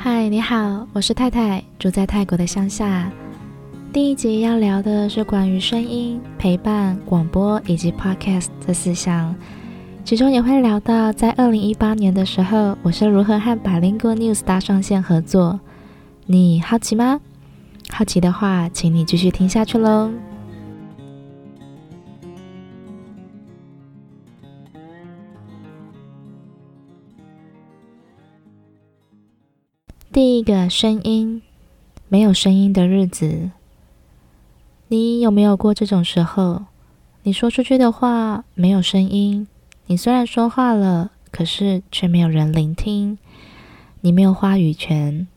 嗨，你好，我是太太，住在泰国的乡下。第一集要聊的是关于声音、陪伴、广播以及 Podcast 这四项，其中也会聊到在二零一八年的时候，我是如何和百灵果 News 搭上线合作。你好奇吗？好奇的话，请你继续听下去喽。第一个声音，没有声音的日子，你有没有过这种时候？你说出去的话没有声音，你虽然说话了，可是却没有人聆听，你没有话语权，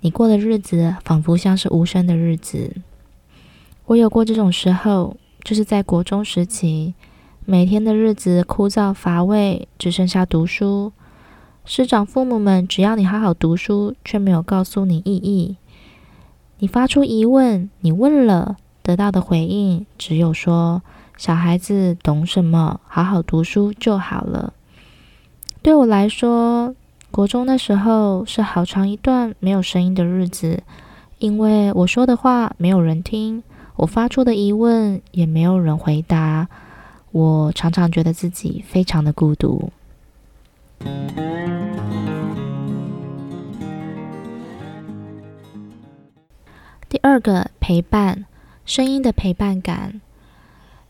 你过的日子仿佛像是无声的日子。我有过这种时候，就是在国中时期，每天的日子枯燥乏味，只剩下读书。师长、父母们，只要你好好读书，却没有告诉你意义。你发出疑问，你问了，得到的回应只有说：“小孩子懂什么？好好读书就好了。”对我来说，国中的时候是好长一段没有声音的日子，因为我说的话没有人听，我发出的疑问也没有人回答。我常常觉得自己非常的孤独。第二个陪伴，声音的陪伴感，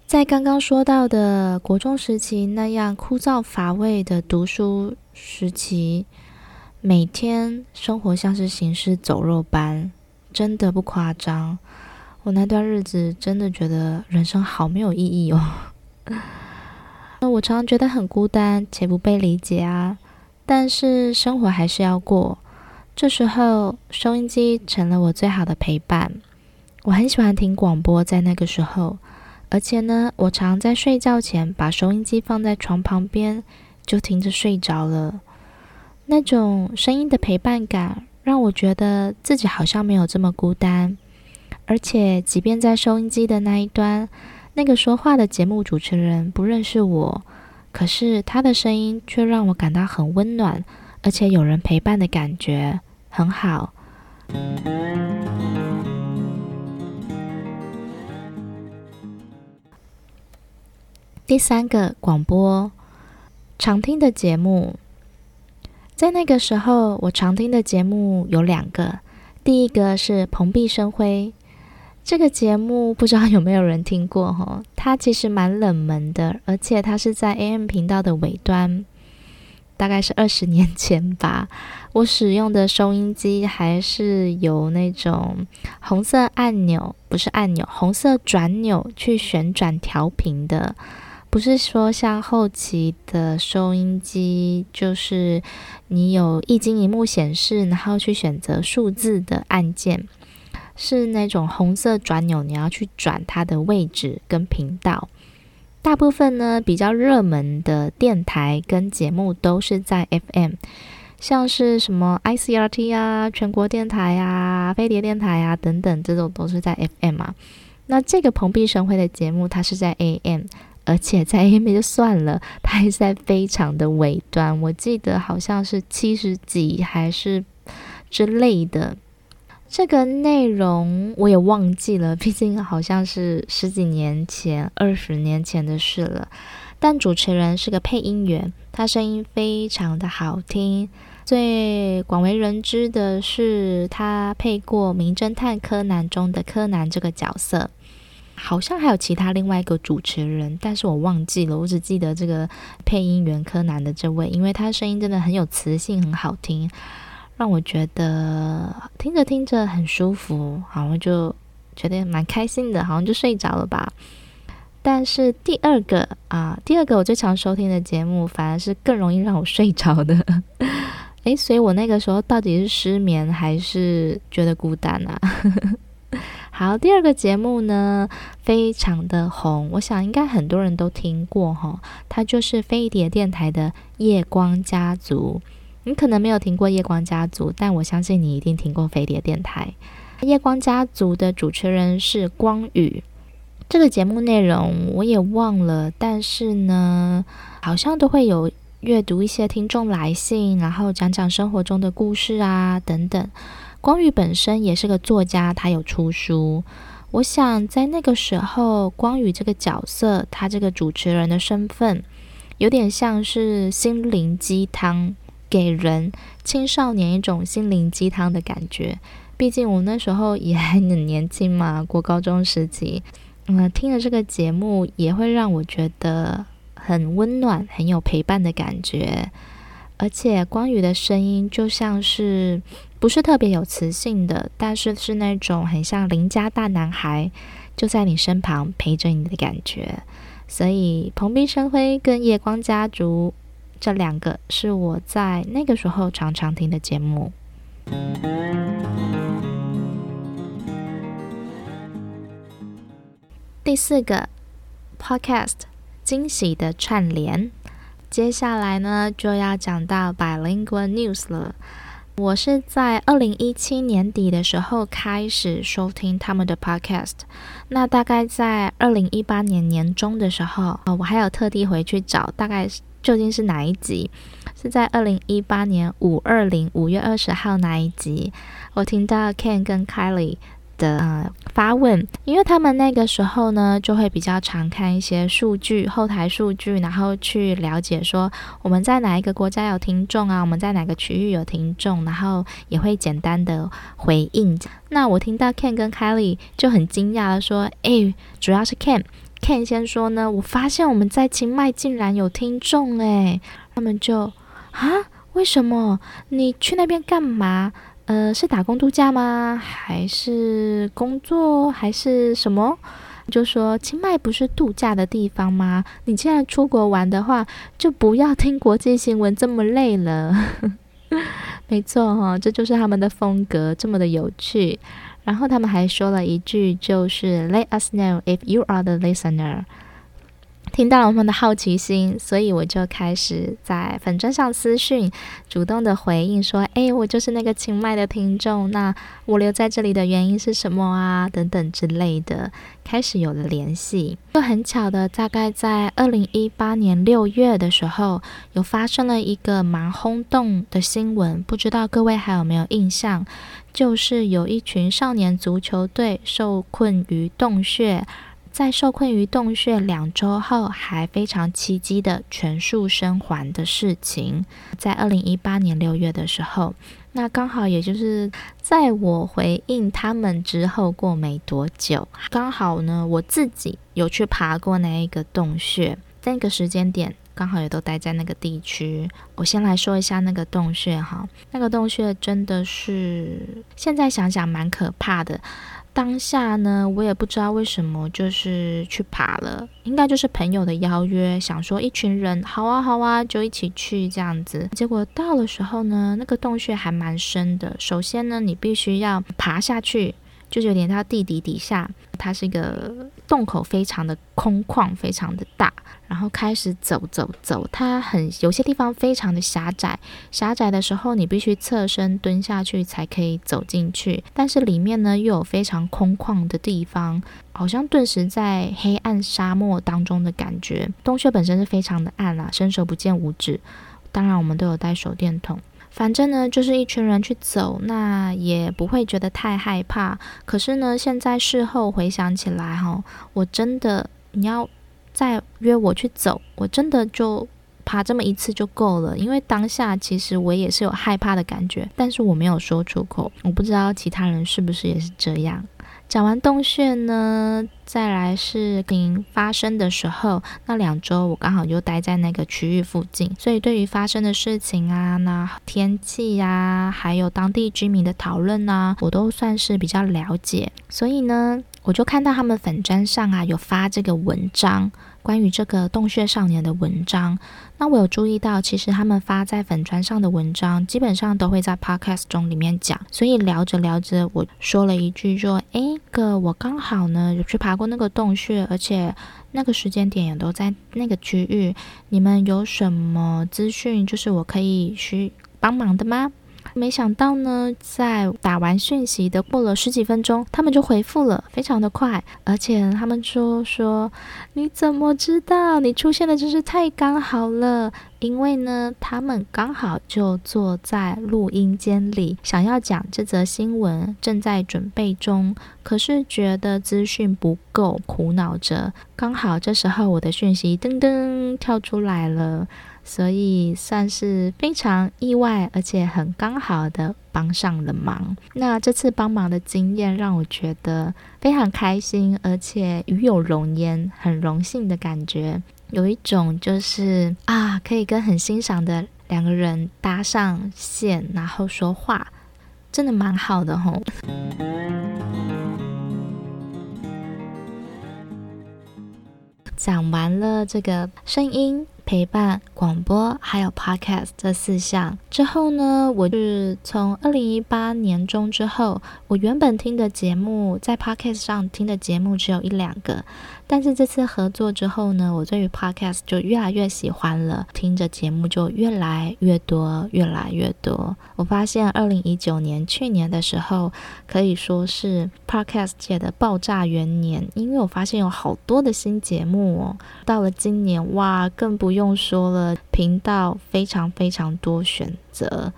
在刚刚说到的国中时期那样枯燥乏味的读书时期，每天生活像是行尸走肉般，真的不夸张。我那段日子真的觉得人生好没有意义哦。那我常常觉得很孤单且不被理解啊，但是生活还是要过。这时候，收音机成了我最好的陪伴。我很喜欢听广播，在那个时候，而且呢，我常在睡觉前把收音机放在床旁边，就听着睡着了。那种声音的陪伴感，让我觉得自己好像没有这么孤单。而且，即便在收音机的那一端，那个说话的节目主持人不认识我，可是他的声音却让我感到很温暖，而且有人陪伴的感觉。很好。第三个广播，常听的节目，在那个时候，我常听的节目有两个。第一个是《蓬荜生辉》，这个节目不知道有没有人听过哈？它其实蛮冷门的，而且它是在 AM 频道的尾端。大概是二十年前吧，我使用的收音机还是有那种红色按钮，不是按钮，红色转钮去旋转调频的，不是说像后期的收音机，就是你有一晶一幕显示，然后去选择数字的按键，是那种红色转钮，你要去转它的位置跟频道。大部分呢，比较热门的电台跟节目都是在 FM，像是什么 ICRT 啊、全国电台啊、飞碟电台啊等等，这种都是在 FM 啊。那这个蓬荜生辉的节目，它是在 AM，而且在 AM 就算了，它还是在非常的尾端，我记得好像是七十几还是之类的。这个内容我也忘记了，毕竟好像是十几年前、二十年前的事了。但主持人是个配音员，他声音非常的好听。最广为人知的是，他配过《名侦探柯南》中的柯南这个角色。好像还有其他另外一个主持人，但是我忘记了。我只记得这个配音员柯南的这位，因为他声音真的很有磁性，很好听。让我觉得听着听着很舒服，好像就觉得蛮开心的，好像就睡着了吧。但是第二个啊，第二个我最常收听的节目，反而是更容易让我睡着的。诶，所以我那个时候到底是失眠还是觉得孤单啊？好，第二个节目呢，非常的红，我想应该很多人都听过哈，它就是飞碟电台的夜光家族。你可能没有听过夜光家族，但我相信你一定听过飞碟电台。夜光家族的主持人是光宇，这个节目内容我也忘了，但是呢，好像都会有阅读一些听众来信，然后讲讲生活中的故事啊等等。光宇本身也是个作家，他有出书。我想在那个时候，光宇这个角色，他这个主持人的身份，有点像是心灵鸡汤，给人青少年一种心灵鸡汤的感觉。毕竟我那时候也还很年轻嘛，过高中时期，嗯，听了这个节目也会让我觉得很温暖，很有陪伴的感觉。而且光宇的声音就像是。不是特别有磁性的，但是是那种很像邻家大男孩，就在你身旁陪着你的感觉。所以蓬荜生辉跟夜光家族这两个是我在那个时候常常听的节目。第四个 Podcast 惊喜的串联，接下来呢就要讲到 Bilingual News 了。我是在二零一七年底的时候开始收听他们的 podcast，那大概在二零一八年年中的时候，我还有特地回去找，大概是究竟是哪一集？是在二零一八年五二零五月二十号那一集，我听到 Ken 跟 Kylie。的呃发问，因为他们那个时候呢，就会比较常看一些数据，后台数据，然后去了解说我们在哪一个国家有听众啊，我们在哪个区域有听众，然后也会简单的回应。那我听到 Ken 跟 Kylie 就很惊讶的说：“诶，主要是 Ken，Ken 先说呢，我发现我们在清迈竟然有听众诶。”他们就啊，为什么？你去那边干嘛？呃，是打工度假吗？还是工作？还是什么？就说清迈不是度假的地方吗？你既然出国玩的话，就不要听国际新闻这么累了。没错哈、这就是他们的风格，这么的有趣。然后他们还说了一句，就是 “Let us know if you are the listener”。听到了我们的好奇心，所以我就开始在粉砖上私讯，主动的回应说：“诶，我就是那个清迈的听众，那我留在这里的原因是什么啊？等等之类的，开始有了联系。就很巧的，大概在二零一八年六月的时候，有发生了一个蛮轰动的新闻，不知道各位还有没有印象？就是有一群少年足球队受困于洞穴。”在受困于洞穴两周后，还非常奇迹的全数生还的事情，在二零一八年六月的时候，那刚好也就是在我回应他们之后过没多久，刚好呢，我自己有去爬过那一个洞穴，那个时间点刚好也都待在那个地区。我先来说一下那个洞穴哈，那个洞穴真的是现在想想蛮可怕的。当下呢，我也不知道为什么，就是去爬了，应该就是朋友的邀约，想说一群人，好啊好啊，就一起去这样子。结果到了时候呢，那个洞穴还蛮深的。首先呢，你必须要爬下去，就是有点到地底底下，它是一个洞口，非常的空旷，非常的大。然后开始走走走，它很有些地方非常的狭窄，狭窄的时候你必须侧身蹲下去才可以走进去。但是里面呢又有非常空旷的地方，好像顿时在黑暗沙漠当中的感觉。洞穴本身是非常的暗啊，伸手不见五指。当然我们都有带手电筒，反正呢就是一群人去走，那也不会觉得太害怕。可是呢，现在事后回想起来哈，我真的你要。再约我去走，我真的就爬这么一次就够了。因为当下其实我也是有害怕的感觉，但是我没有说出口。我不知道其他人是不是也是这样。讲完洞穴呢，再来是零发生的时候，那两周我刚好就待在那个区域附近，所以对于发生的事情啊，那天气呀，还有当地居民的讨论啊，我都算是比较了解。所以呢，我就看到他们粉砖上啊有发这个文章，关于这个洞穴少年的文章。那我有注意到，其实他们发在粉专上的文章，基本上都会在 podcast 中里面讲。所以聊着聊着，我说了一句说：“诶，哥，我刚好呢有去爬过那个洞穴，而且那个时间点也都在那个区域。你们有什么资讯，就是我可以去帮忙的吗？”没想到呢，在打完讯息的过了十几分钟，他们就回复了，非常的快，而且他们说说，你怎么知道？你出现的真是太刚好了，因为呢，他们刚好就坐在录音间里，想要讲这则新闻，正在准备中，可是觉得资讯不够，苦恼着。刚好这时候我的讯息噔噔跳出来了，所以算是非常意外，而且很刚好的帮上了忙。那这次帮忙的经验让我觉得非常开心，而且与有荣焉，很荣幸的感觉。有一种就是啊，可以跟很欣赏的两个人搭上线，然后说话，真的蛮好的吼。讲完了这个声音。陪伴、广播还有 Podcast 这四项之后呢，我是从二零一八年中之后，我原本听的节目在 Podcast 上听的节目只有一两个，但是这次合作之后呢，我对于 Podcast 就越来越喜欢了，听着节目就越来越多，越来越多。我发现二零一九年去年的时候可以说是 Podcast 界的爆炸元年，因为我发现有好多的新节目哦。到了今年，哇，更不。不用说了，频道非常非常多选择，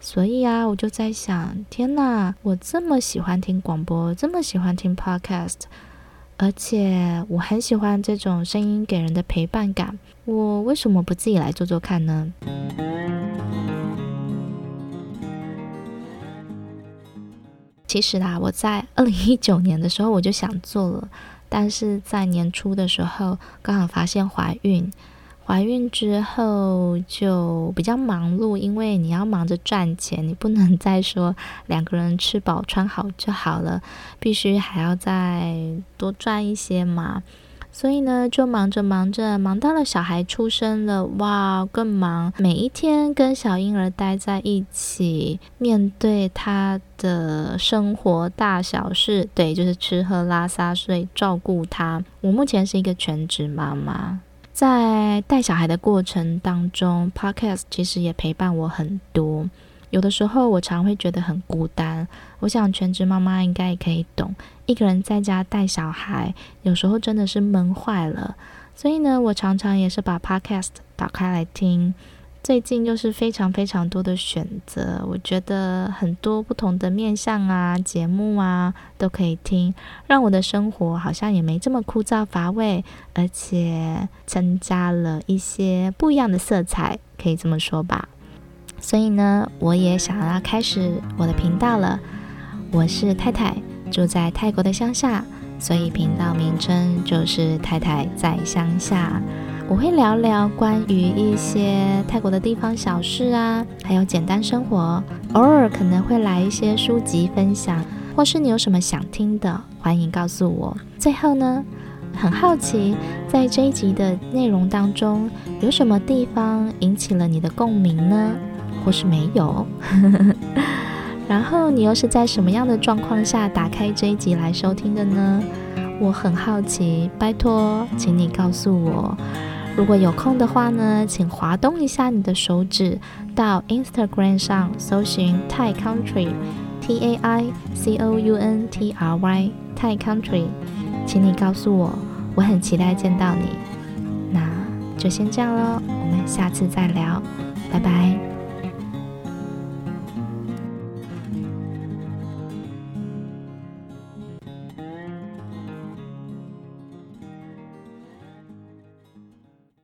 所以啊，我就在想，天哪，我这么喜欢听广播，这么喜欢听 podcast，而且我很喜欢这种声音给人的陪伴感，我为什么不自己来做做看呢？其实啦，我在二零一九年的时候我就想做了，但是在年初的时候刚好发现怀孕。怀孕之后就比较忙碌，因为你要忙着赚钱，你不能再说两个人吃饱穿好就好了，必须还要再多赚一些嘛。所以呢，就忙着忙着，忙到了小孩出生了，哇，更忙。每一天跟小婴儿待在一起，面对他的生活大小事，对，就是吃喝拉撒睡，照顾他。我目前是一个全职妈妈。在带小孩的过程当中，Podcast 其实也陪伴我很多。有的时候我常会觉得很孤单，我想全职妈妈应该也可以懂，一个人在家带小孩，有时候真的是闷坏了。所以呢，我常常也是把 Podcast 打开来听。最近就是非常非常多的选择，我觉得很多不同的面向啊、节目啊都可以听，让我的生活好像也没这么枯燥乏味，而且增加了一些不一样的色彩，可以这么说吧。所以呢，我也想要开始我的频道了。我是太太，住在泰国的乡下，所以频道名称就是太太在乡下。我会聊聊关于一些泰国的地方小事啊，还有简单生活，偶尔可能会来一些书籍分享，或是你有什么想听的，欢迎告诉我。最后呢，很好奇，在这一集的内容当中，有什么地方引起了你的共鸣呢？或是没有？然后你又是在什么样的状况下打开这一集来收听的呢？我很好奇，拜托，请你告诉我。如果有空的话呢，请滑动一下你的手指，到 Instagram 上搜寻 Thai Country，T A I C O U N T R Y Thai Country，请你告诉我，我很期待见到你。那就先这样喽，我们下次再聊，拜拜。